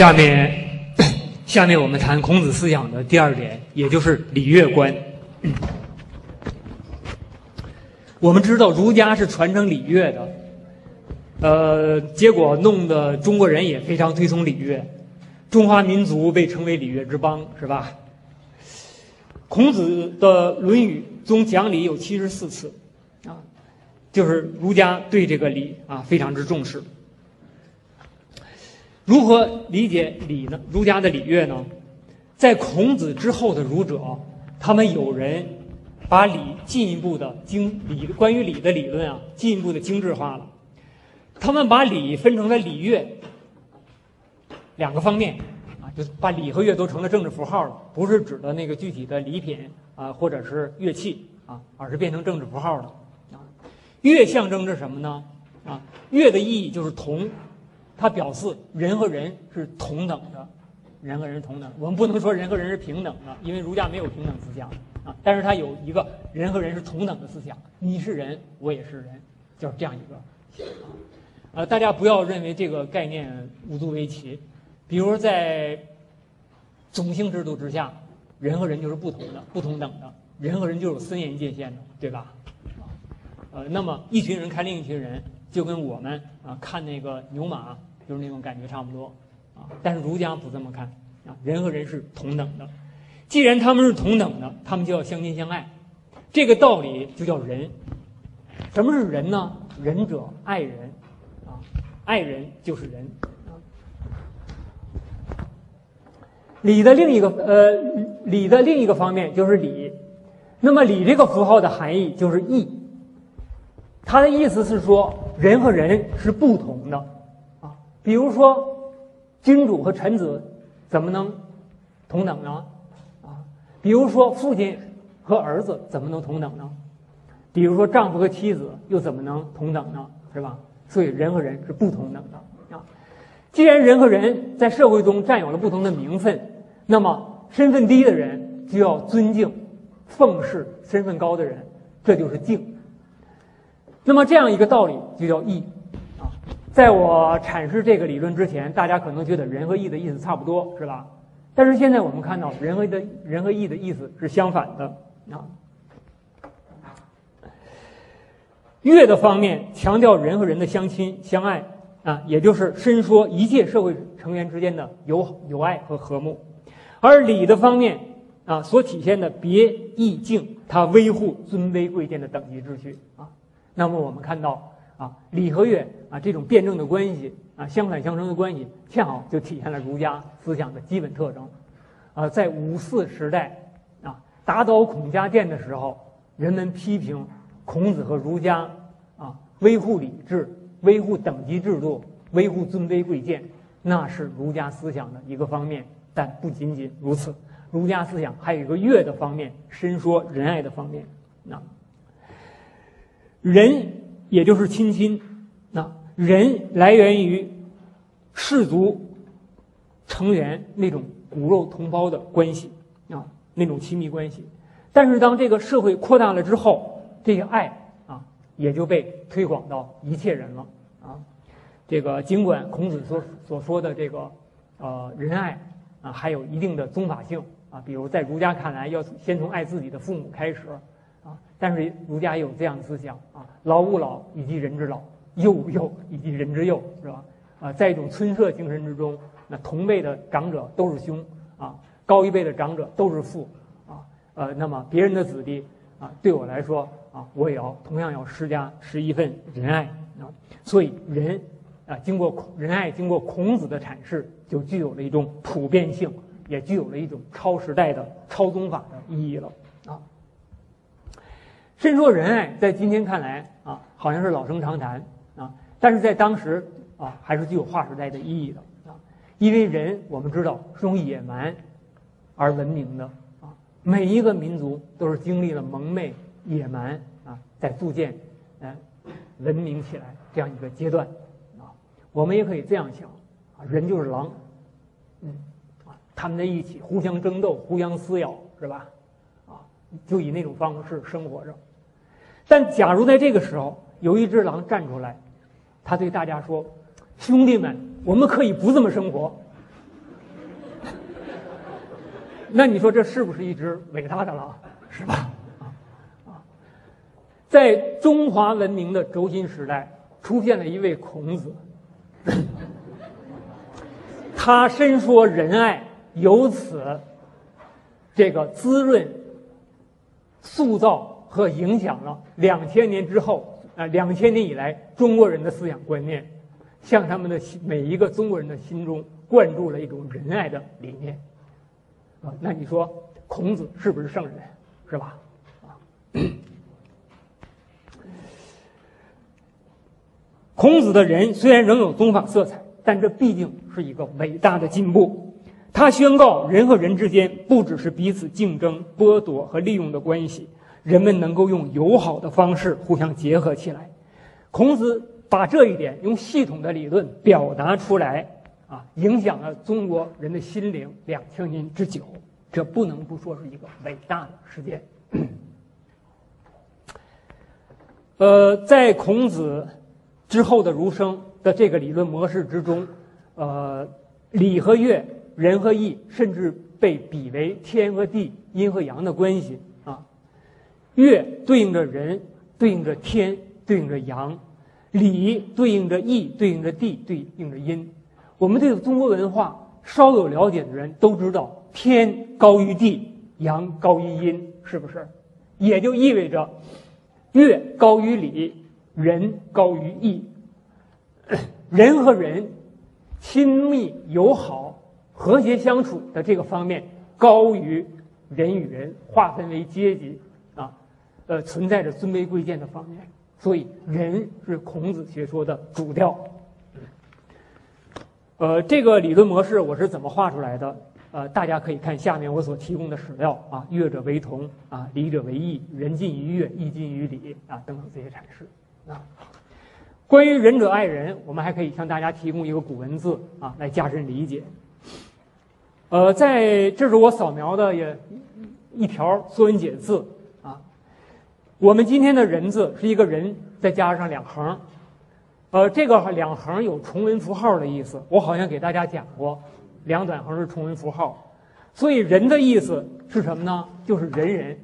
下面，下面我们谈孔子思想的第二点，也就是礼乐观。我们知道儒家是传承礼乐的，呃，结果弄得中国人也非常推崇礼乐，中华民族被称为礼乐之邦，是吧？孔子的《论语》中讲礼有七十四次，啊，就是儒家对这个礼啊非常之重视。如何理解礼呢？儒家的礼乐呢？在孔子之后的儒者，他们有人把礼进一步的精礼关于礼的理论啊，进一步的精致化了。他们把礼分成了礼乐两个方面啊，就把礼和乐都成了政治符号了，不是指的那个具体的礼品啊，或者是乐器啊，而是变成政治符号了啊。乐象征着什么呢？啊，乐的意义就是同。它表示人和人是同等的，人和人同等。我们不能说人和人是平等的，因为儒家没有平等思想啊。但是它有一个人和人是同等的思想，你是人，我也是人，就是这样一个。呃，大家不要认为这个概念无足为奇。比如在种姓制度之下，人和人就是不同的、不同等的，人和人就有森严界限的，对吧？呃，那么一群人看另一群人，就跟我们啊看那个牛马。就是那种感觉差不多，啊，但是儒家不这么看，啊，人和人是同等的，既然他们是同等的，他们就要相亲相爱，这个道理就叫仁。什么是仁呢？仁者爱人，啊，爱人就是仁。礼的另一个呃，礼的另一个方面就是礼，那么礼这个符号的含义就是义，它的意思是说人和人是不同的。比如说，君主和臣子怎么能同等呢？啊，比如说父亲和儿子怎么能同等呢？比如说丈夫和妻子又怎么能同等呢？是吧？所以人和人是不同等的啊。既然人和人在社会中占有了不同的名分，那么身份低的人就要尊敬、奉侍身份高的人，这就是敬。那么这样一个道理就叫义。在我阐释这个理论之前，大家可能觉得仁和义的意思差不多，是吧？但是现在我们看到仁和的仁和义的意思是相反的啊。乐的方面强调人和人的相亲相爱啊，也就是伸说一切社会成员之间的友友爱和和睦；而礼的方面啊，所体现的别义敬，它维护尊卑贵贱的等级秩序啊。那么我们看到。啊，礼和乐啊，这种辩证的关系啊，相反相成的关系，恰好就体现了儒家思想的基本特征。啊，在五四时代啊，打倒孔家店的时候，人们批评孔子和儒家啊，维护礼制、维护等级制度、维护尊卑贵贱，那是儒家思想的一个方面。但不仅仅如此，儒家思想还有一个乐的方面，伸说仁爱的方面。那人。也就是亲亲，那人来源于氏族成员那种骨肉同胞的关系啊，那种亲密关系。但是当这个社会扩大了之后，这个爱啊也就被推广到一切人了啊。这个尽管孔子所所说的这个呃仁爱啊，还有一定的宗法性啊，比如在儒家看来，要先从爱自己的父母开始啊。但是儒家有这样的思想老吾老以及人之老，幼吾幼以及人之幼，是吧？啊，在一种村社精神之中，那同辈的长者都是兄啊，高一辈的长者都是父啊，呃，那么别人的子弟啊，对我来说啊，我也要同样要施加施一份仁爱啊。所以仁啊，经过仁爱经过孔子的阐释，就具有了一种普遍性，也具有了一种超时代的超宗法的意义了。伸说仁爱，在今天看来啊，好像是老生常谈啊，但是在当时啊，还是具有划时代的意义的啊。因为人，我们知道是用野蛮而文明的啊，每一个民族都是经历了蒙昧、野蛮啊，在逐渐嗯文明起来这样一个阶段啊。我们也可以这样想啊，人就是狼，嗯啊，他们在一起互相争斗、互相撕咬，是吧？啊，就以那种方式生活着。但假如在这个时候有一只狼站出来，他对大家说：“兄弟们，我们可以不这么生活，那你说这是不是一只伟大的狼？是吧？啊，在中华文明的轴心时代，出现了一位孔子，他深说仁爱，由此这个滋润、塑造和影响了两千年之后啊，两千年以来中国人的思想观念，向他们的每一个中国人的心中灌注了一种仁爱的理念。啊，那你说孔子是不是圣人？是吧？啊，孔子的人虽然仍有宗法色彩，但这毕竟是一个伟大的进步。他宣告人和人之间不只是彼此竞争、剥夺和利用的关系，人们能够用友好的方式互相结合起来。孔子把这一点用系统的理论表达出来，啊，影响了中国人的心灵两千年之久。这不能不说是一个伟大的事件。呃，在孔子之后的儒生的这个理论模式之中，呃，礼和乐、仁和义，甚至被比为天和地、阴和阳的关系月。对应着人，对应着天，对应着阳；礼对应着义，对应着地，对应着阴。我们对中国文化稍有了解的人都知道。天高于地，阳高于阴，是不是？也就意味着，乐高于礼，人高于义。人和人亲密友好、和谐相处的这个方面，高于人与人划分为阶级，呃，存在着尊卑贵贱的方面。所以，仁是孔子学说的主调。呃，这个理论模式我是怎么画出来的？呃，大家可以看下面我所提供的史料啊，乐者为同啊，礼者为义，仁近于乐，义近于礼啊，等等这些阐释啊。关于仁者爱人，我们还可以向大家提供一个古文字啊，来加深理解。呃，在这是我扫描的也一条《说文解字》。我们今天的人字是一个人再加上两横，呃，这个两横有重文符号的意思，我好像给大家讲过。两短横是重文符号，所以“人”的意思是什么呢？就是人人，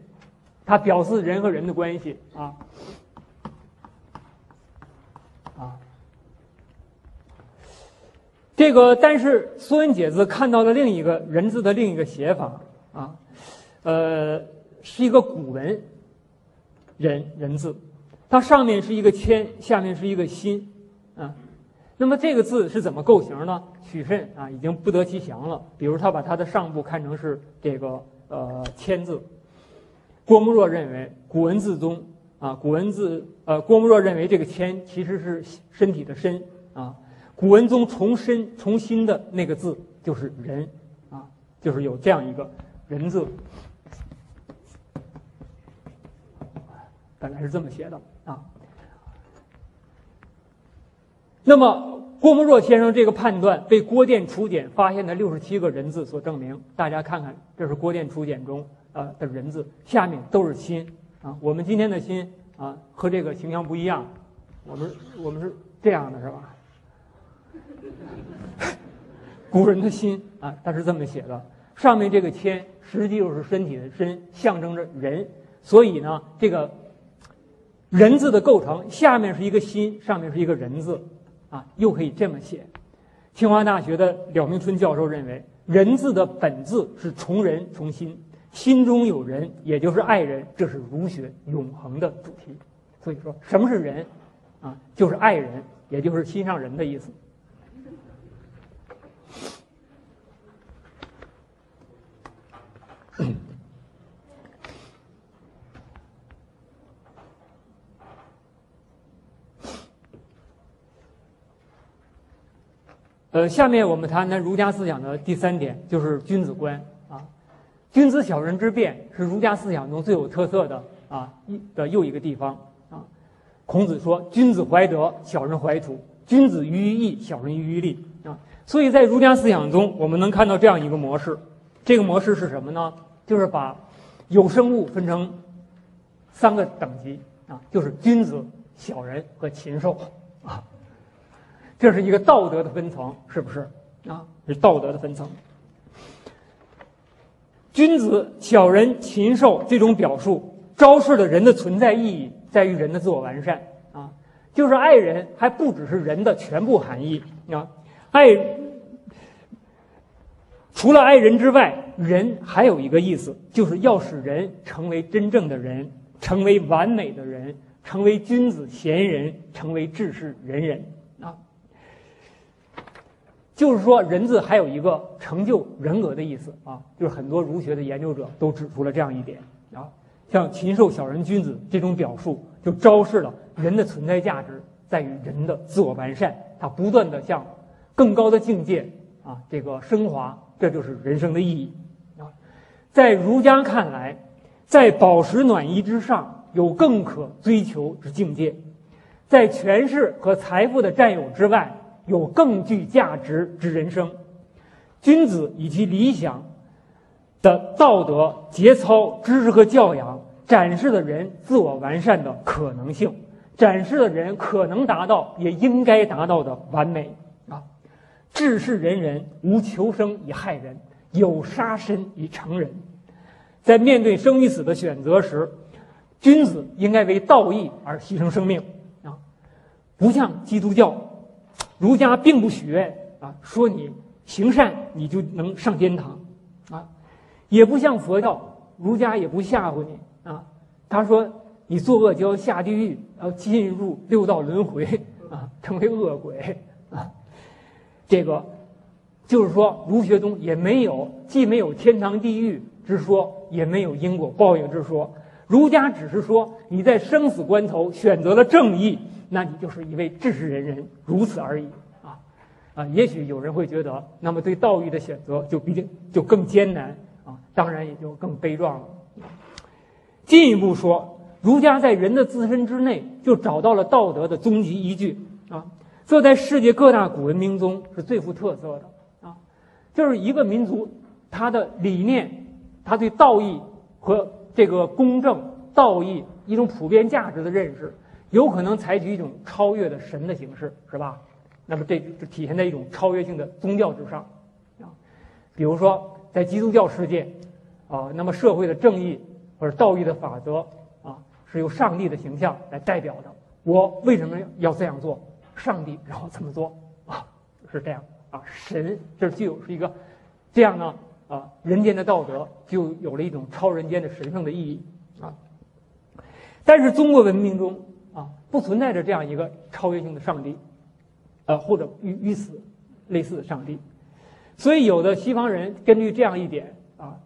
它表示人和人的关系啊啊。这个，但是《说文解字》看到了另一个人字的另一个写法啊，呃，是一个古文“人”人字，它上面是一个“谦”，下面是一个“心”啊。那么这个字是怎么构型呢？许慎啊，已经不得其详了。比如他把它的上部看成是这个呃“谦”字。郭沫若认为古文字中啊，古文字呃，郭沫若认为这个“谦”其实是身体的“身”啊。古文中从身从心的那个字就是“人”啊，就是有这样一个“人”字，本来是这么写的啊。那么，郭沫若先生这个判断被郭店楚简发现的六十七个人字所证明。大家看看，这是郭店楚简中啊的人字，下面都是心啊。我们今天的心啊和这个形象不一样，我们我们是这样的，是吧？古人的心啊，他是这么写的。上面这个谦实际就是身体的身，象征着人。所以呢，这个人字的构成，下面是一个心，上面是一个人字。啊，又可以这么写。清华大学的廖明春教授认为，人字的本字是从人从心，心中有人，也就是爱人，这是儒学永恒的主题。所以说，什么是人？啊，就是爱人，也就是心上人的意思。呃，下面我们谈谈儒家思想的第三点，就是君子观啊。君子小人之辩是儒家思想中最有特色的啊一的又一个地方啊。孔子说：“君子怀德，小人怀土；君子喻于义，小人喻于利。”啊，所以在儒家思想中，我们能看到这样一个模式。这个模式是什么呢？就是把有生物分成三个等级啊，就是君子、小人和禽兽。这是一个道德的分层，是不是啊？是道德的分层。君子、小人、禽兽这种表述，昭示了人的存在意义在于人的自我完善啊，就是爱人还不只是人的全部含义啊，爱除了爱人之外，人还有一个意思，就是要使人成为真正的人，成为完美的人，成为君子贤人，成为治世仁人。就是说，人字还有一个成就人格的意思啊，就是很多儒学的研究者都指出了这样一点啊，像禽兽、小人、君子这种表述，就昭示了人的存在价值在于人的自我完善，他不断的向更高的境界啊这个升华，这就是人生的意义啊。在儒家看来，在饱食暖衣之上，有更可追求之境界，在权势和财富的占有之外。有更具价值之人生，君子以其理想的道德节操、知识和教养，展示了人自我完善的可能性，展示了人可能达到也应该达到的完美啊！治世仁人无求生以害人，有杀身以成仁。在面对生与死的选择时，君子应该为道义而牺牲生命啊！不像基督教。儒家并不许愿啊，说你行善你就能上天堂，啊，也不像佛教，儒家也不吓唬你啊。他说你作恶就要下地狱，要进入六道轮回啊，成为恶鬼啊。这个就是说，儒学中也没有既没有天堂地狱之说，也没有因果报应之说。儒家只是说你在生死关头选择了正义。那你就是一位治世仁人，如此而已啊啊！也许有人会觉得，那么对道义的选择就必定就更艰难啊，当然也就更悲壮了。进一步说，儒家在人的自身之内就找到了道德的终极依据啊，这在世界各大古文明中是最富特色的啊，就是一个民族他的理念，他对道义和这个公正、道义一种普遍价值的认识。有可能采取一种超越的神的形式，是吧？那么这就体现在一种超越性的宗教之上，啊，比如说在基督教世界，啊，那么社会的正义或者道义的法则，啊，是由上帝的形象来代表的。我为什么要这样做？上帝让我这么做，啊，是这样啊。神这具有是一个这样呢，啊，人间的道德就有了一种超人间的神圣的意义，啊。但是中国文明中。啊，不存在着这样一个超越性的上帝，呃，或者与与此类似的上帝，所以有的西方人根据这样一点啊，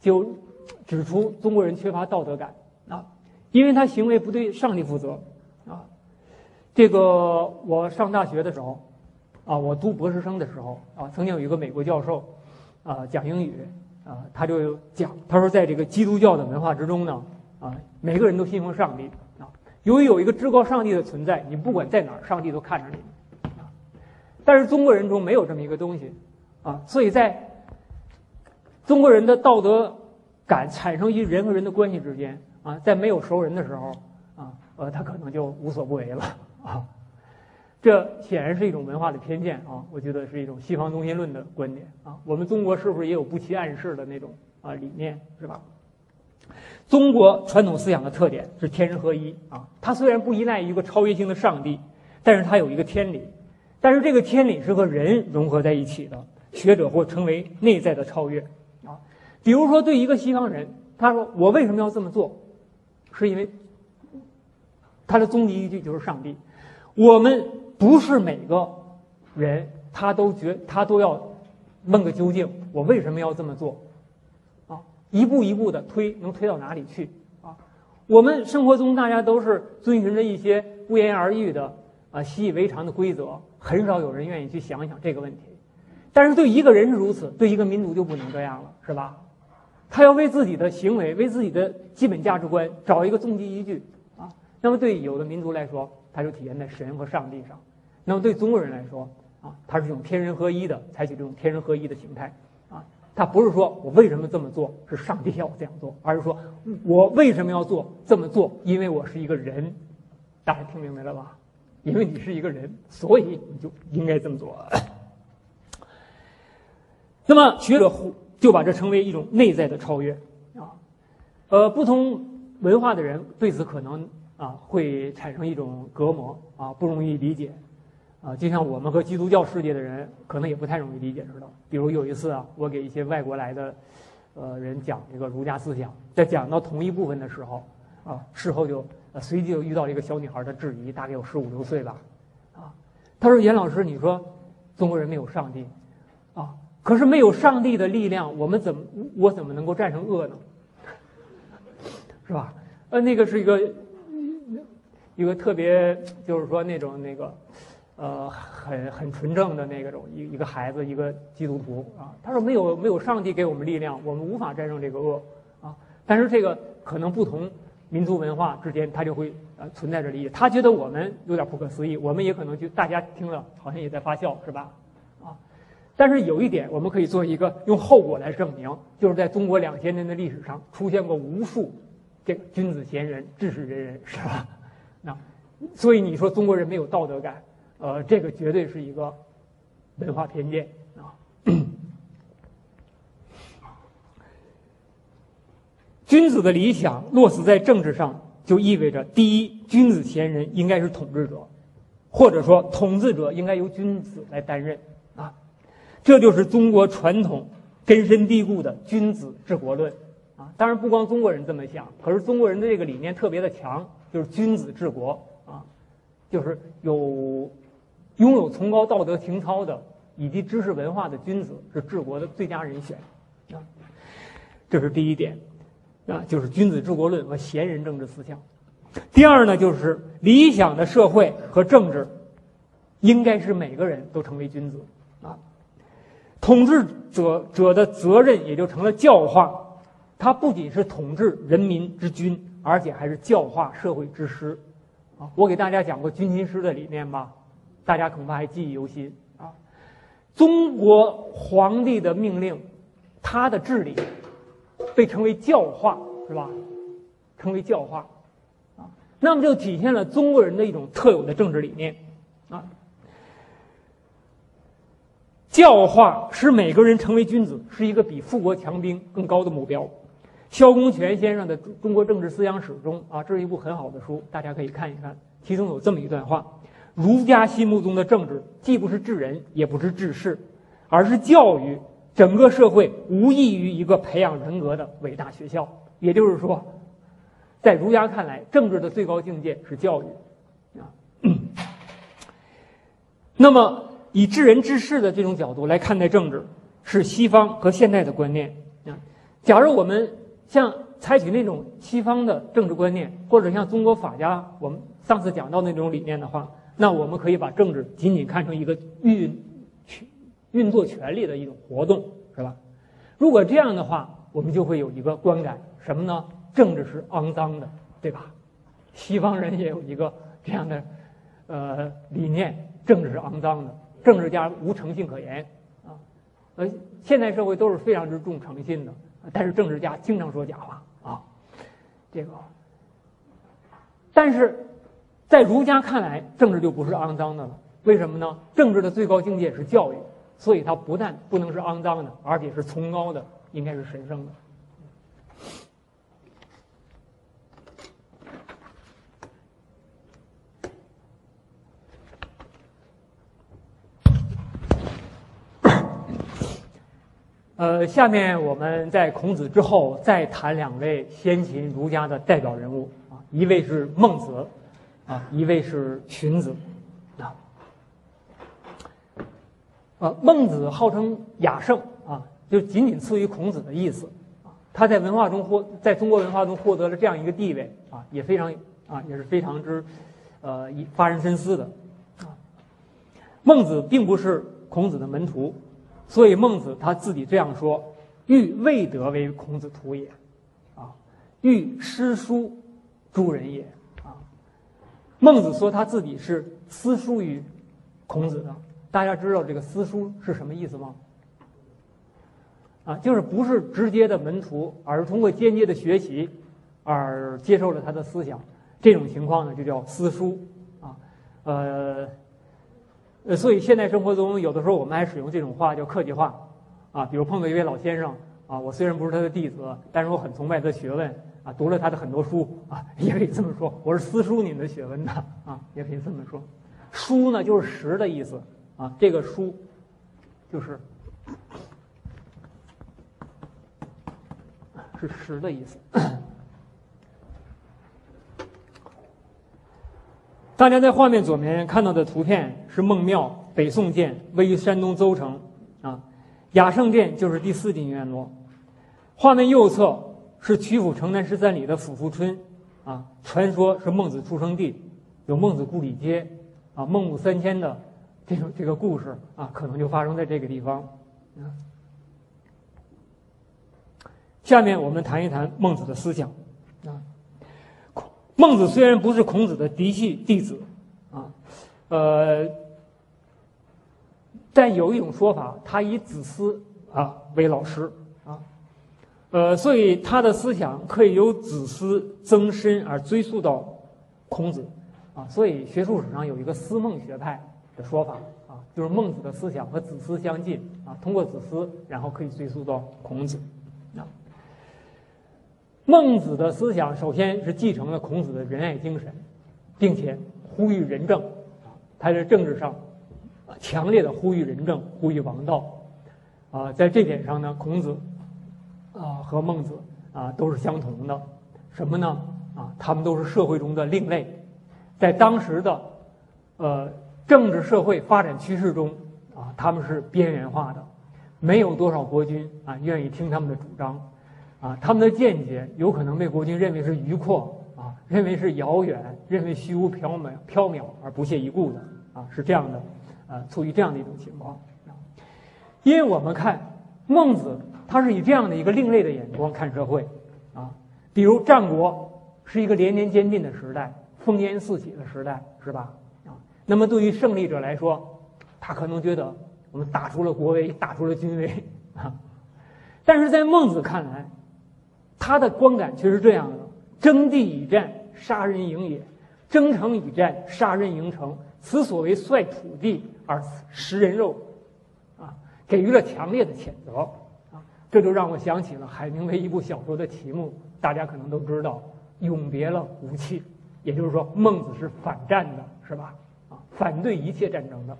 就指出中国人缺乏道德感啊，因为他行为不对上帝负责啊。这个我上大学的时候啊，我读博士生的时候啊，曾经有一个美国教授啊讲英语啊，他就讲，他说在这个基督教的文化之中呢啊，每个人都信奉上帝。由于有一个至高上帝的存在，你不管在哪儿，上帝都看着你。但是中国人中没有这么一个东西，啊，所以在中国人的道德感产生于人和人的关系之间，啊，在没有熟人的时候，啊，呃，他可能就无所不为了，啊，这显然是一种文化的偏见啊，我觉得是一种西方中心论的观点啊。我们中国是不是也有不期暗示的那种啊理念，是吧？中国传统思想的特点是天人合一啊，它虽然不依赖于一个超越性的上帝，但是它有一个天理，但是这个天理是和人融合在一起的。学者或称为内在的超越啊。比如说，对一个西方人，他说：“我为什么要这么做？是因为他的终极依据就是上帝。我们不是每个人他都觉他都要问个究竟，我为什么要这么做？”一步一步的推，能推到哪里去啊？我们生活中大家都是遵循着一些不言而喻的啊习以为常的规则，很少有人愿意去想一想这个问题。但是对一个人是如此，对一个民族就不能这样了，是吧？他要为自己的行为、为自己的基本价值观找一个终极依据啊。那么对有的民族来说，它就体现在神和上帝上；那么对中国人来说啊，它是一种天人合一的，采取这种天人合一的形态。他不是说我为什么这么做是上帝要我这样做，而是说我为什么要做这么做？因为我是一个人，大家听明白了吧？因为你是一个人，所以你就应该这么做。那么学者就把这称为一种内在的超越啊。呃，不同文化的人对此可能啊会产生一种隔膜啊，不容易理解啊。就像我们和基督教世界的人可能也不太容易理解似的。比如有一次啊，我给一些外国来的呃人讲这个儒家思想，在讲到同一部分的时候啊，事后就随即就遇到一个小女孩的质疑，大概有十五六岁吧啊。他说：“严老师，你说中国人没有上帝啊？可是没有上帝的力量，我们怎么我怎么能够战胜恶呢？” 是吧？呃，那个是一个一个特别，就是说那种那个，呃，很很纯正的那个种一一个孩子，一个基督徒啊。他说没有没有上帝给我们力量，我们无法战胜这个恶啊。但是这个可能不同民族文化之间，他就会呃存在着利益。他觉得我们有点不可思议，我们也可能就大家听了好像也在发笑，是吧？啊。但是有一点，我们可以做一个用后果来证明，就是在中国两千年的历史上出现过无数。这个君子贤人，治世仁人，是吧？那，所以你说中国人没有道德感，呃，这个绝对是一个文化偏见啊。君子的理想落实在政治上，就意味着第一，君子贤人应该是统治者，或者说统治者应该由君子来担任啊。这就是中国传统根深蒂固的君子治国论。啊，当然不光中国人这么想，可是中国人的这个理念特别的强，就是君子治国啊，就是有拥有崇高道德情操的以及知识文化的君子是治国的最佳人选啊。这是第一点啊，就是君子治国论和贤人政治思想。第二呢，就是理想的社会和政治应该是每个人都成为君子啊，统治者者的责任也就成了教化。他不仅是统治人民之君，而且还是教化社会之师，啊！我给大家讲过军亲师的理念吧，大家恐怕还记忆犹新啊。中国皇帝的命令，他的治理，被称为教化，是吧？称为教化，啊，那么就体现了中国人的一种特有的政治理念，啊。教化使每个人成为君子，是一个比富国强兵更高的目标。萧公权先生的《中国政治思想史》中啊，这是一部很好的书，大家可以看一看。其中有这么一段话：儒家心目中的政治，既不是治人，也不是治世，而是教育整个社会，无异于一个培养人格的伟大学校。也就是说，在儒家看来，政治的最高境界是教育啊。那么，以治人治世的这种角度来看待政治，是西方和现代的观念啊。假如我们像采取那种西方的政治观念，或者像中国法家我们上次讲到那种理念的话，那我们可以把政治仅仅看成一个运运作权力的一种活动，是吧？如果这样的话，我们就会有一个观感，什么呢？政治是肮脏的，对吧？西方人也有一个这样的呃理念，政治是肮脏的，政治家无诚信可言啊。呃，现代社会都是非常之重诚信的。但是政治家经常说假话啊，这个，但是在儒家看来，政治就不是肮脏的了。为什么呢？政治的最高境界是教育，所以它不但不能是肮脏的，而且是崇高的，应该是神圣的。呃，下面我们在孔子之后再谈两位先秦儒家的代表人物啊，一位是孟子，啊，一位是荀子，啊，呃，孟子号称雅圣啊，就仅仅次于孔子的意思啊，他在文化中获在中国文化中获得了这样一个地位啊，也非常啊，也是非常之呃发人深思的啊。孟子并不是孔子的门徒。所以孟子他自己这样说：“欲未得为孔子徒也，啊，欲诗书诸人也，”孟子说他自己是私书于孔子的。大家知道这个私书是什么意思吗？啊，就是不是直接的门徒，而是通过间接的学习而接受了他的思想。这种情况呢，就叫私书，啊，呃。呃，所以现代生活中有的时候我们还使用这种话叫客气话，啊，比如碰到一位老先生啊，我虽然不是他的弟子，但是我很崇拜他的学问读了他的很多书啊，也可以这么说，我是私书您的学问的啊，也可以这么说。书呢，就是实的意思啊，这个书就是是实的意思。大家在画面左面看到的图片是孟庙，北宋建，位于山东邹城。啊，雅圣殿就是第四进院落。画面右侧是曲阜城南十三里的府富村，啊，传说是孟子出生地，有孟子故里街，啊，孟母三迁的这种这个故事啊，可能就发生在这个地方。下面我们谈一谈孟子的思想。啊。孟子虽然不是孔子的嫡系弟子，啊，呃，但有一种说法，他以子思啊为老师，呃，所以他的思想可以由子思增深而追溯到孔子，啊，所以学术史上有一个思孟学派的说法啊，就是孟子的思想和子思相近啊，通过子思，然后可以追溯到孔子。孟子的思想首先是继承了孔子的仁爱精神，并且呼吁仁政，啊他在政治上啊强烈的呼吁仁政，呼吁王道，啊，在这点上呢，孔子啊和孟子啊都是相同的，什么呢？啊，他们都是社会中的另类，在当时的呃政治社会发展趋势中啊，他们是边缘化的，没有多少国君啊愿意听他们的主张。啊，他们的见解有可能被国君认为是迂阔啊，认为是遥远，认为虚无缥缈、缥缈而不屑一顾的啊，是这样的，啊，处于这样的一种情况。因为我们看孟子，他是以这样的一个另类的眼光看社会啊，比如战国是一个连年兼并的时代，烽烟四起的时代，是吧？啊，那么对于胜利者来说，他可能觉得我们打出了国威，打出了军威啊，但是在孟子看来。他的观感却是这样的：征地以战，杀人营也；征城以战，杀人营城。此所谓率土地而食人肉，啊，给予了强烈的谴责！这就让我想起了海明威一部小说的题目，大家可能都知道《永别了，武器》。也就是说，孟子是反战的，是吧？啊，反对一切战争的。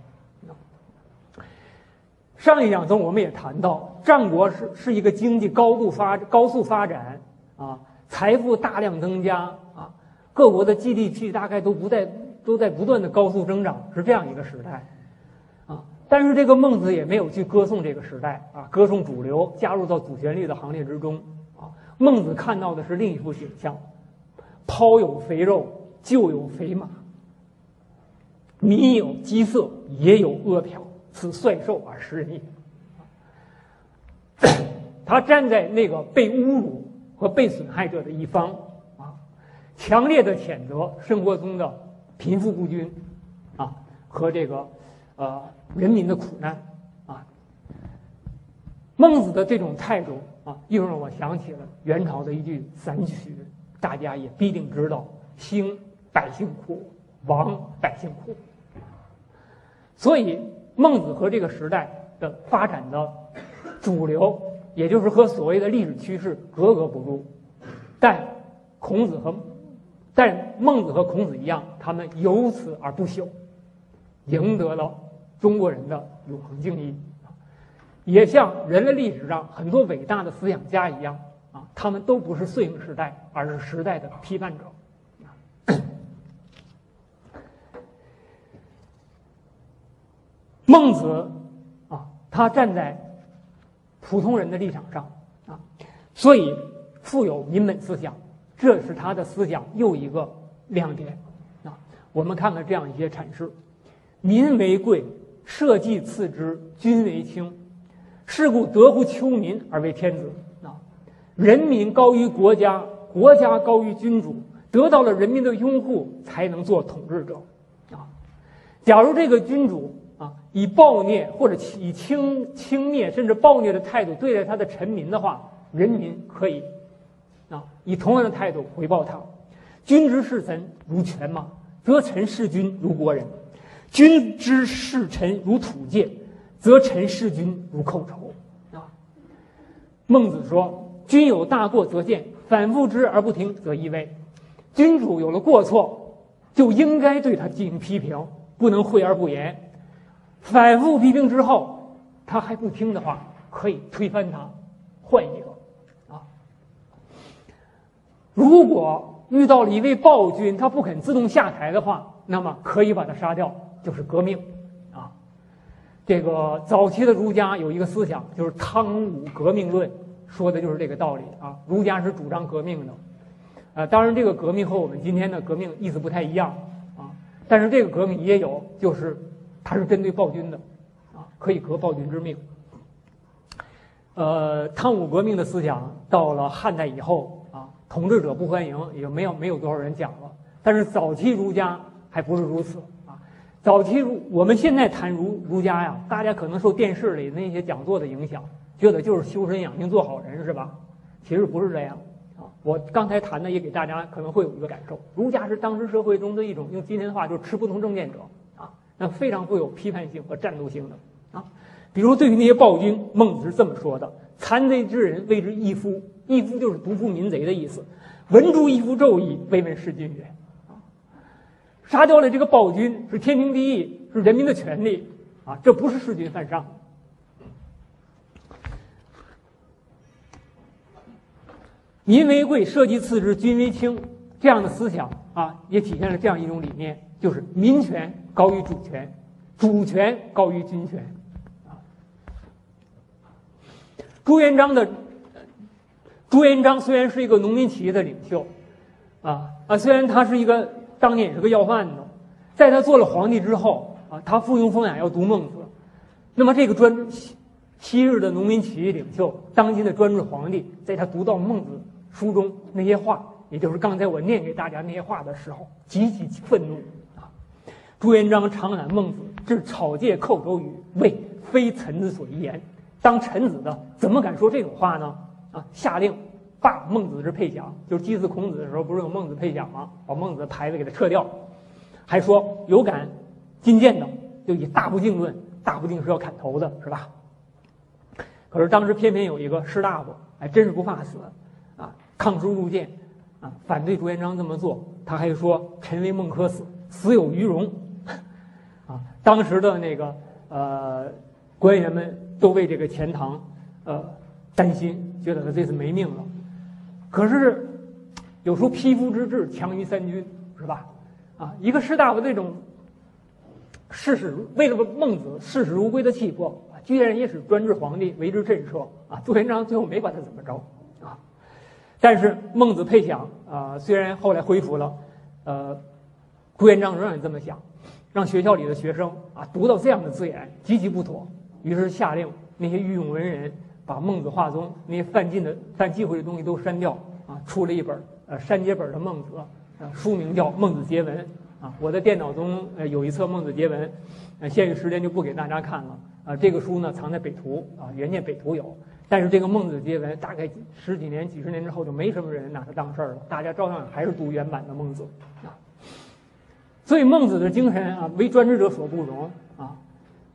上一讲中，我们也谈到，战国是是一个经济高度发高速发展啊，财富大量增加啊，各国的 GDP 大概都不在都在不断的高速增长，是这样一个时代。但是这个孟子也没有去歌颂这个时代啊，歌颂主流，加入到主旋律的行列之中啊。孟子看到的是另一幅景象：抛有肥肉，就有肥马；民有饥色，也有饿殍。此率兽而食人也。他站在那个被侮辱和被损害者的一方啊，强烈的谴责生活中的贫富不均啊和这个呃人民的苦难啊。孟子的这种态度啊，又让我想起了元朝的一句散曲，大家也必定知道：兴百姓苦，亡百姓苦。所以。孟子和这个时代的发展的主流，也就是和所谓的历史趋势格格不入，但孔子和但孟子和孔子一样，他们由此而不朽，赢得了中国人的永恒敬意，也像人类历史上很多伟大的思想家一样啊，他们都不是顺应时代，而是时代的批判者。孟子啊，他站在普通人的立场上啊，所以富有民本思想，这是他的思想又一个亮点啊。我们看看这样一些阐释：民为贵，社稷次之，君为轻。是故得乎丘民而为天子啊。人民高于国家，国家高于君主，得到了人民的拥护，才能做统治者啊。假如这个君主，啊，以暴虐或者以轻轻蔑甚至暴虐的态度对待他的臣民的话，人民可以啊以同样的态度回报他。君之视臣如犬马，则臣视君如国人；君之视臣如土芥，则臣视君如寇仇。啊，孟子说：“君有大过则谏，反复之而不听，则易位。君主有了过错，就应该对他进行批评，不能讳而不言。反复批评之后，他还不听的话，可以推翻他，换一个。啊，如果遇到了一位暴君，他不肯自动下台的话，那么可以把他杀掉，就是革命。”啊这个早期的儒家有一个思想，就是汤武革命论，说的就是这个道理啊。儒家是主张革命的，啊，当然这个革命和我们今天的革命意思不太一样啊。但是这个革命也有，就是它是针对暴君的，啊，可以革暴君之命。呃，汤武革命的思想到了汉代以后啊，统治者不欢迎，也没有没有多少人讲了。但是早期儒家还不是如此。早期儒，我们现在谈儒儒家呀，大家可能受电视里那些讲座的影响，觉得就是修身养性做好人，是吧？其实不是这样啊。我刚才谈的也给大家可能会有一个感受，儒家是当时社会中的一种，用今天的话就是持不同政见者啊，那非常富有批判性和战斗性的啊。比如对于那些暴君，孟子是这么说的：“残贼之人谓之义夫，义夫就是独夫民贼的意思。闻诸义夫纣矣，未闻弑君也。”杀掉了这个暴君是天经地义，是人民的权利啊！这不是弑君犯上。民为贵，社稷次之，君为轻，这样的思想啊，也体现了这样一种理念，就是民权高于主权，主权高于君权。朱元璋的朱元璋虽然是一个农民起义的领袖，啊啊，虽然他是一个。当年也是个要饭的，在他做了皇帝之后啊，他附庸风雅要读孟子，那么这个专昔昔日的农民起义领袖，当今的专制皇帝，在他读到孟子书中那些话，也就是刚才我念给大家那些话的时候，极其愤怒啊！朱元璋长揽孟子，至草芥寇周语，谓非臣子所宜言。当臣子的怎么敢说这种话呢？啊，下令。罢孟子之配享，就是祭祀孔子的时候，不是有孟子配享吗？把孟子的牌子给他撤掉，还说有敢进谏的，就以大不敬论，大不敬是要砍头的，是吧？可是当时偏偏有一个士大夫，哎，真是不怕死啊，抗书入谏啊，反对朱元璋这么做。他还说：“臣为孟轲死，死有余荣。”啊，当时的那个呃官员们都为这个钱塘呃担心，觉得他这次没命了。可是，有时候匹夫之志强于三军，是吧？啊，一个士大夫这种视死为了孟子视死如归的气魄，居然也使专制皇帝为之震慑啊！朱元璋最后没把他怎么着啊？但是孟子配享啊，虽然后来恢复了，呃，朱元璋仍然这么想，让学校里的学生啊读到这样的字眼极其不妥，于是下令那些御用文人。把孟子画中那些犯禁的、犯忌讳的东西都删掉啊，出了一本呃删节本的孟子，啊，书名叫《孟子节文》啊。我的电脑中呃有一册《孟子节文》，呃，限于时间就不给大家看了啊。这个书呢藏在北图啊，原件北图有，但是这个《孟子节文》大概十几年、几十年之后就没什么人拿它当事儿了，大家照样还是读原版的孟子啊。所以孟子的精神啊，为专制者所不容啊。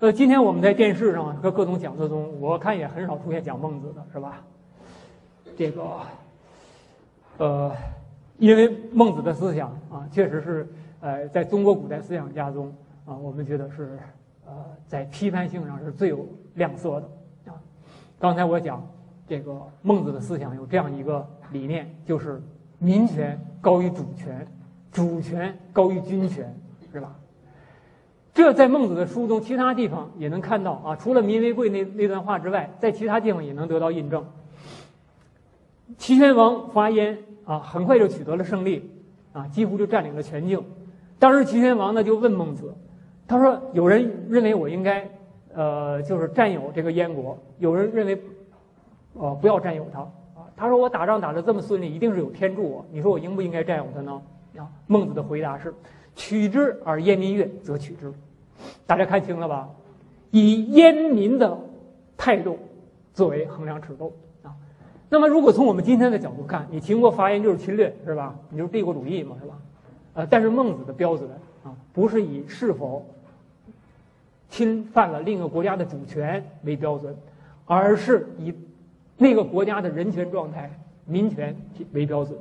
呃，今天我们在电视上和各种讲座中，我看也很少出现讲孟子的，是吧？这个，呃，因为孟子的思想啊，确实是呃，在中国古代思想家中啊，我们觉得是呃，在批判性上是最有亮色的啊。刚才我讲这个孟子的思想有这样一个理念，就是民权高于主权，主权高于君权，是吧？这在孟子的书中，其他地方也能看到啊。除了“民为贵”那那段话之外，在其他地方也能得到印证。齐宣王伐燕啊，很快就取得了胜利，啊，几乎就占领了全境。当时齐宣王呢就问孟子，他说：“有人认为我应该，呃，就是占有这个燕国；有人认为，呃，不要占有它。”啊，他说：“我打仗打得这么顺利，一定是有天助我。你说我应不应该占有它呢？”啊，孟子的回答是。取之而燕民悦，则取之。大家看清了吧？以燕民的态度作为衡量尺度啊。那么，如果从我们今天的角度看，你秦国发言就是侵略，是吧？你就是帝国主义嘛，是吧？呃，但是孟子的标准啊，不是以是否侵犯了另一个国家的主权为标准，而是以那个国家的人权状态、民权为标准，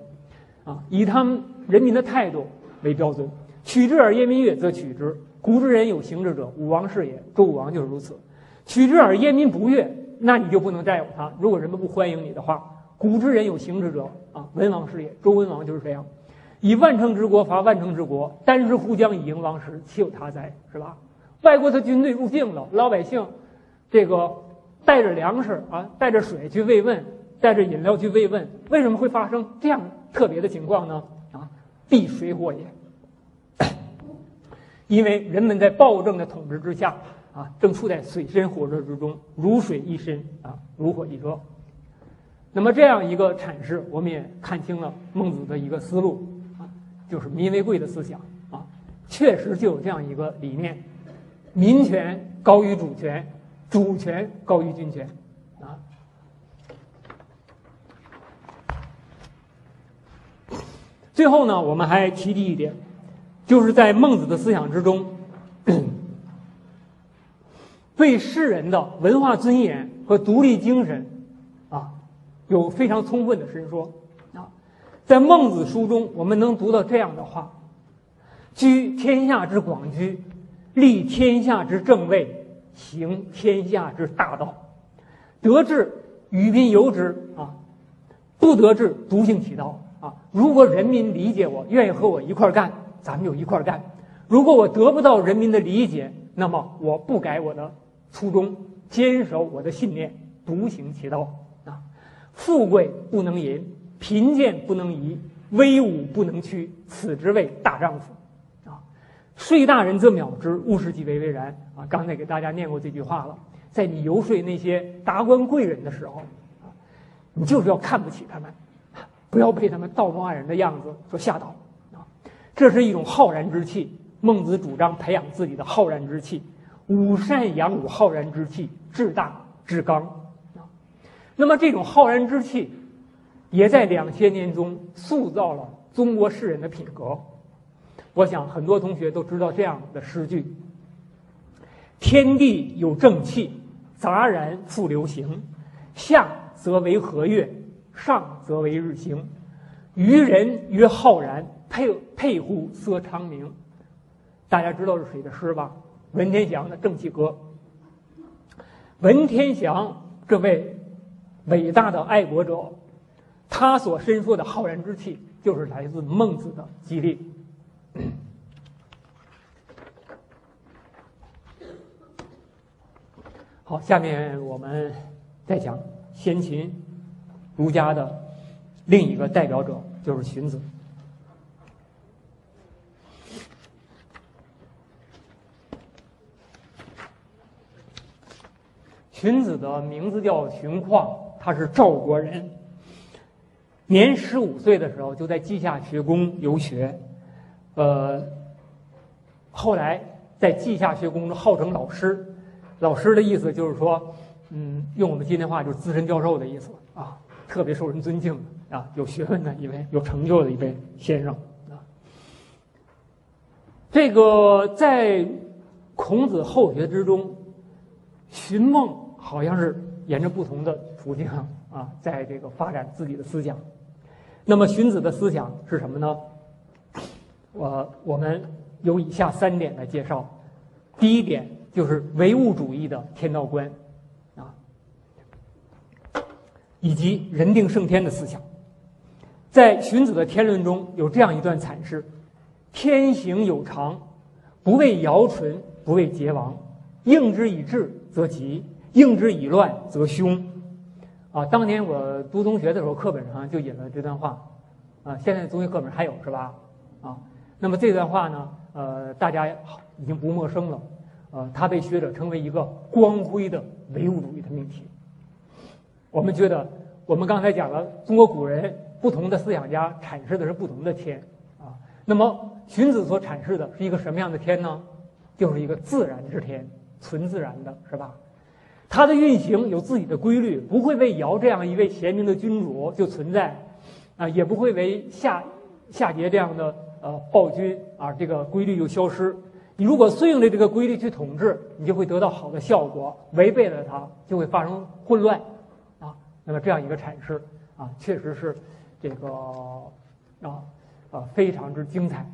啊，以他们人民的态度为标准。取之而耶民悦，则取之。古之人有行之者，武王是也。周武王就是如此。取之而耶民不悦，那你就不能占有它。如果人们不欢迎你的话，古之人有行之者啊，文王是也。周文王就是这样。以万乘之国伐万乘之国，单食乎将以迎王时，岂有他哉？是吧？外国的军队入境了，老百姓这个。带着粮食啊，带着水去慰问，带着饮料去慰问，为什么会发生这样特别的情况呢？啊，避水火也。因为人们在暴政的统治之下啊，正处在水深火热之中，如水一深啊，如火一热。那么这样一个阐释，我们也看清了孟子的一个思路啊，就是民为贵的思想啊，确实就有这样一个理念：民权高于主权。主权高于军权，啊。最后呢，我们还提及一点，就是在孟子的思想之中，对世人的文化尊严和独立精神，啊，有非常充分的伸说。啊，在孟子书中，我们能读到这样的话：居天下之广居，立天下之正位。行天下之大道，得志与民由之啊，不得志独行其道啊。如果人民理解我，愿意和我一块干，咱们就一块干；如果我得不到人民的理解，那么我不改我的初衷，坚守我的信念，独行其道啊。富贵不能淫，贫贱不能移，威武不能屈，此之谓大丈夫啊。税大人则藐之，勿视其为为然啊！刚才给大家念过这句话了。在你游说那些达官贵人的时候，啊，你就是要看不起他们，不要被他们道貌岸然的样子所吓倒！这是一种浩然之气。孟子主张培养自己的浩然之气，五善养五浩然之气，志大志刚。那么这种浩然之气，也在两千年中塑造了中国士人的品格。我想很多同学都知道这样的诗句：“天地有正气，杂然复流行；下则为和月，上则为日星。愚人曰浩然，佩佩乎色昌明。”大家知道是谁的诗吧？文天祥的《正气歌》。文天祥这位伟大的爱国者，他所伸说的浩然之气，就是来自孟子的激励。好，下面我们再讲先秦儒家的另一个代表者，就是荀子。荀子的名字叫荀况，他是赵国人。年十五岁的时候，就在稷下学宫游学。呃，后来在稷下学宫中号称老师，老师的意思就是说，嗯，用我们今天话就是资深教授的意思啊，特别受人尊敬啊，有学问的一位，有成就的一位先生啊。这个在孔子后学之中，荀孟好像是沿着不同的途径啊，在这个发展自己的思想。那么荀子的思想是什么呢？我我们有以下三点来介绍。第一点就是唯物主义的天道观，啊，以及人定胜天的思想。在荀子的《天论》中有这样一段阐释：天行有常，不为尧存，不为桀亡。应之以治则吉，应之以乱则凶。啊，当年我读中学的时候，课本上就引了这段话。啊，现在中学课本还有是吧？啊。那么这段话呢，呃，大家已经不陌生了，呃，它被学者称为一个光辉的唯物主义的命题。我们觉得，我们刚才讲了，中国古人不同的思想家阐释的是不同的天，啊，那么荀子所阐释的是一个什么样的天呢？就是一个自然之天，纯自然的，是吧？它的运行有自己的规律，不会为尧这样一位贤明的君主就存在，啊，也不会为夏夏桀这样的。呃，暴君啊，这个规律就消失。你如果顺应着这个规律去统治，你就会得到好的效果；违背了它，就会发生混乱，啊，那么这样一个阐释啊，确实是这个啊啊非常之精彩。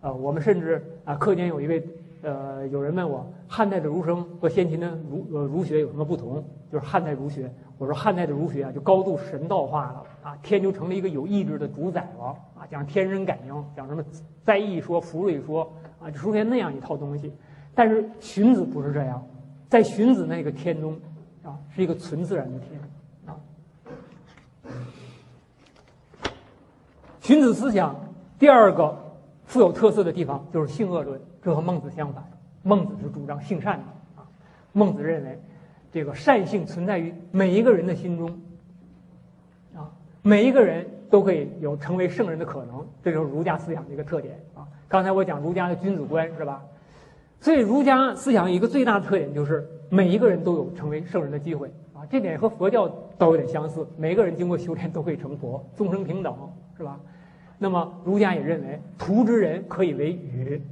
啊，我们甚至啊课间有一位呃有人问我，汉代的儒生和先秦的儒呃儒学有什么不同？就是汉代儒学，我说汉代的儒学啊就高度神道化了啊，天就成了一个有意志的主宰了啊，讲天人感应，讲什么灾异说、福瑞说啊，就出现那样一套东西。但是荀子不是这样，在荀子那个天中，啊，是一个纯自然的天，啊。荀子思想第二个富有特色的地方就是性恶论，这和孟子相反。孟子是主张性善的，啊，孟子认为这个善性存在于每一个人的心中，啊，每一个人都可以有成为圣人的可能，这就是儒家思想的一个特点，啊。刚才我讲儒家的君子观是吧？所以儒家思想一个最大的特点就是每一个人都有成为圣人的机会啊，这点和佛教都有点相似。每个人经过修炼都可以成佛，众生平等，是吧？那么儒家也认为，徒之人可以为禹，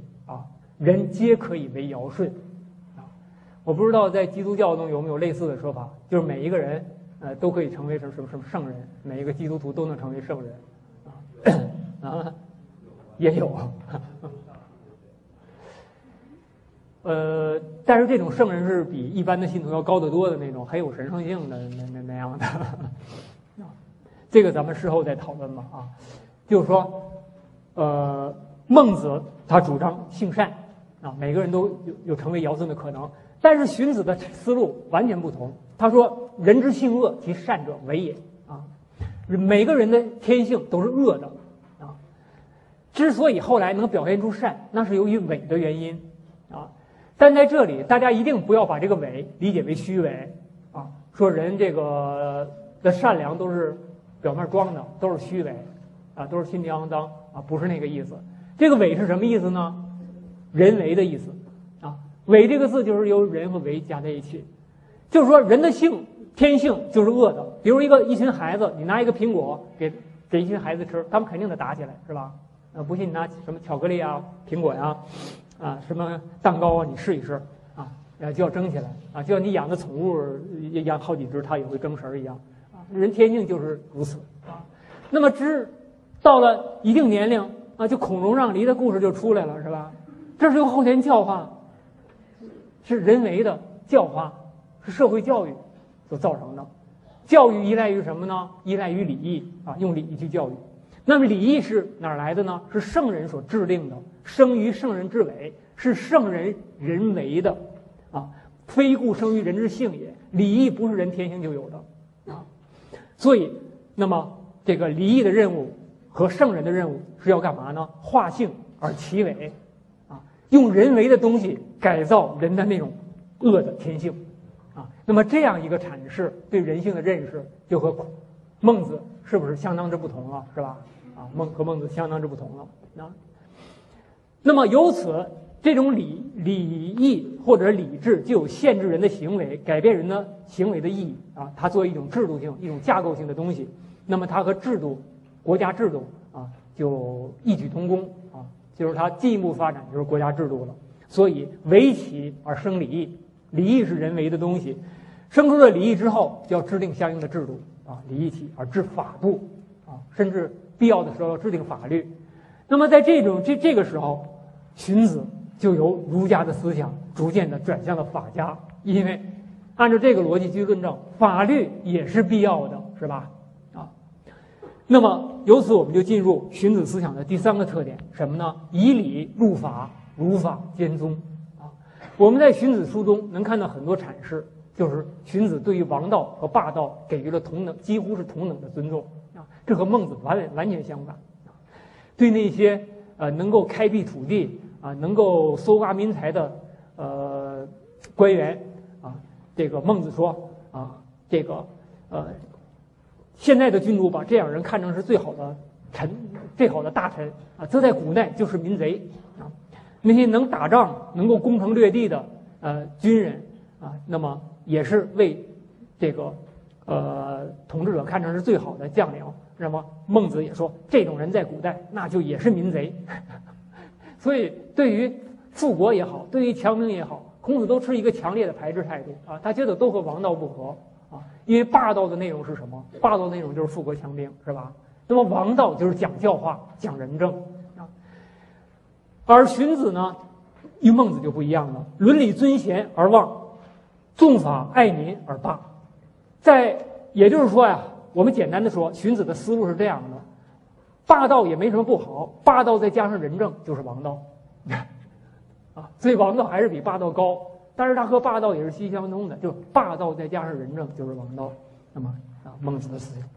人皆可以为尧舜啊。我不知道在基督教中有没有类似的说法，就是每一个人呃都可以成为什么什么什么圣人，每一个基督徒都能成为圣人啊啊，也有。呃，但是这种圣人是比一般的信徒要高得多的那种，很有神圣性的那那那样的。这个咱们事后再讨论吧啊。就是说，呃，孟子他主张性善啊，每个人都有有成为尧舜的可能。但是荀子的思路完全不同，他说：“人之性恶，其善者为也啊。”每个人的天性都是恶的啊。之所以后来能表现出善，那是由于伪的原因啊。但在这里，大家一定不要把这个伪理解为虚伪啊，说人这个的善良都是表面装的，都是虚伪啊，都是心地肮脏啊，不是那个意思。这个伪是什么意思呢？人为的意思啊。为这个字就是由人和为加在一起，就是说人的性天性就是恶的。比如一个一群孩子，你拿一个苹果给给一群孩子吃，他们肯定得打起来，是吧？啊，不信你拿什么巧克力啊、苹果呀。啊，什么蛋糕啊？你试一试啊，就要争起来啊，就像你养的宠物养好几只，它也会争食一样啊。人天性就是如此啊。那么，之到了一定年龄啊，就孔融让梨的故事就出来了，是吧？这是由后天教化，是人为的教化，是社会教育所造成的。教育依赖于什么呢？依赖于礼义啊，用礼义去教育。那么礼义是哪儿来的呢？是圣人所制定的，生于圣人之为，是圣人人为的，啊，非故生于人之性也。礼义不是人天性就有的，啊，所以，那么这个礼义的任务和圣人的任务是要干嘛呢？化性而其为，用人为的东西改造人的那种恶的天性，啊，那么这样一个阐释对人性的认识，就和孟子是不是相当之不同了，是吧？啊孟和孟子相当之不同了啊。那么由此，这种礼礼义或者礼制就有限制人的行为、改变人的行为的意义啊。它作为一种制度性、一种架构性的东西，那么它和制度、国家制度啊就异曲同工。就是它进一步发展就是国家制度了。所以为齐而生礼义，礼义是人为的东西，生出了礼义之后，就要制定相应的制度啊。礼义起而制法度啊，甚至。必要的时候要制定法律，那么在这种这这个时候，荀子就由儒家的思想逐渐的转向了法家，因为按照这个逻辑去论证，法律也是必要的，是吧？那么由此我们就进入荀子思想的第三个特点，什么呢？以礼入法，儒法兼宗。啊，我们在荀子书中能看到很多阐释，就是荀子对于王道和霸道给予了同等，几乎是同等的尊重。啊这和孟子完完全相反，对那些呃能够开辟土地啊，能够搜刮民财的呃官员啊，这个孟子说啊，这个呃现在的君主把这样人看成是最好的臣、最好的大臣啊，这在古代就是民贼啊。那些能打仗、能够攻城略地的呃军人啊，那么也是为这个呃统治者看成是最好的将领。那么孟子也说，这种人在古代那就也是民贼。所以，对于富国也好，对于强兵也好，孔子都持一个强烈的排斥态度啊。他觉得都和王道不合，因为霸道的内容是什么？霸道的内容就是富国强兵，是吧？那么王道就是讲教化、讲仁政啊。而荀子呢，与孟子就不一样了，伦理尊贤而忘，重法爱民而霸。在也就是说呀，我们简单的说，荀子的思路是这样的：霸道也没什么不好，霸道再加上仁政就是王道。啊，所以王道还是比霸道高，但是它和霸道也是息息相通的，就霸道再加上仁政就是王道。那么啊，孟子的思想。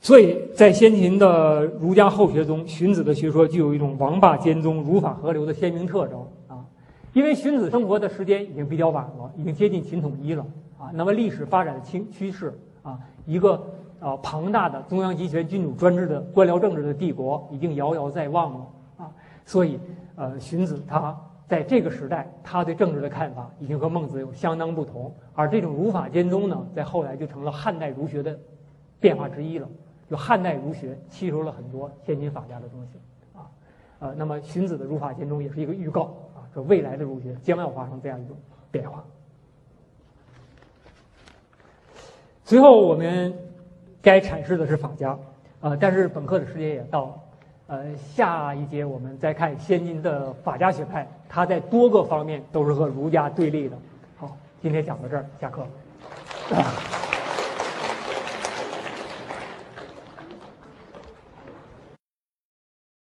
所以在先秦的儒家后学中，荀子的学说具有一种王霸兼宗、儒法合流的鲜明特征啊。因为荀子生活的时间已经比较晚了，已经接近秦统一了啊。那么历史发展的趋趋势啊，一个啊庞大的中央集权、君主专制的官僚政治的帝国已经遥遥在望了啊。所以呃，荀子他在这个时代，他对政治的看法已经和孟子有相当不同。而这种儒法兼宗呢，在后来就成了汉代儒学的变化之一了。就汉代儒学吸收了很多先秦法家的东西，啊，呃，那么荀子的儒法兼宗也是一个预告啊，说未来的儒学将要发生这样一种变化。随后我们该阐释的是法家，啊，但是本课的时间也到了，呃，下一节我们再看先进的法家学派，它在多个方面都是和儒家对立的。好，今天讲到这儿，下课。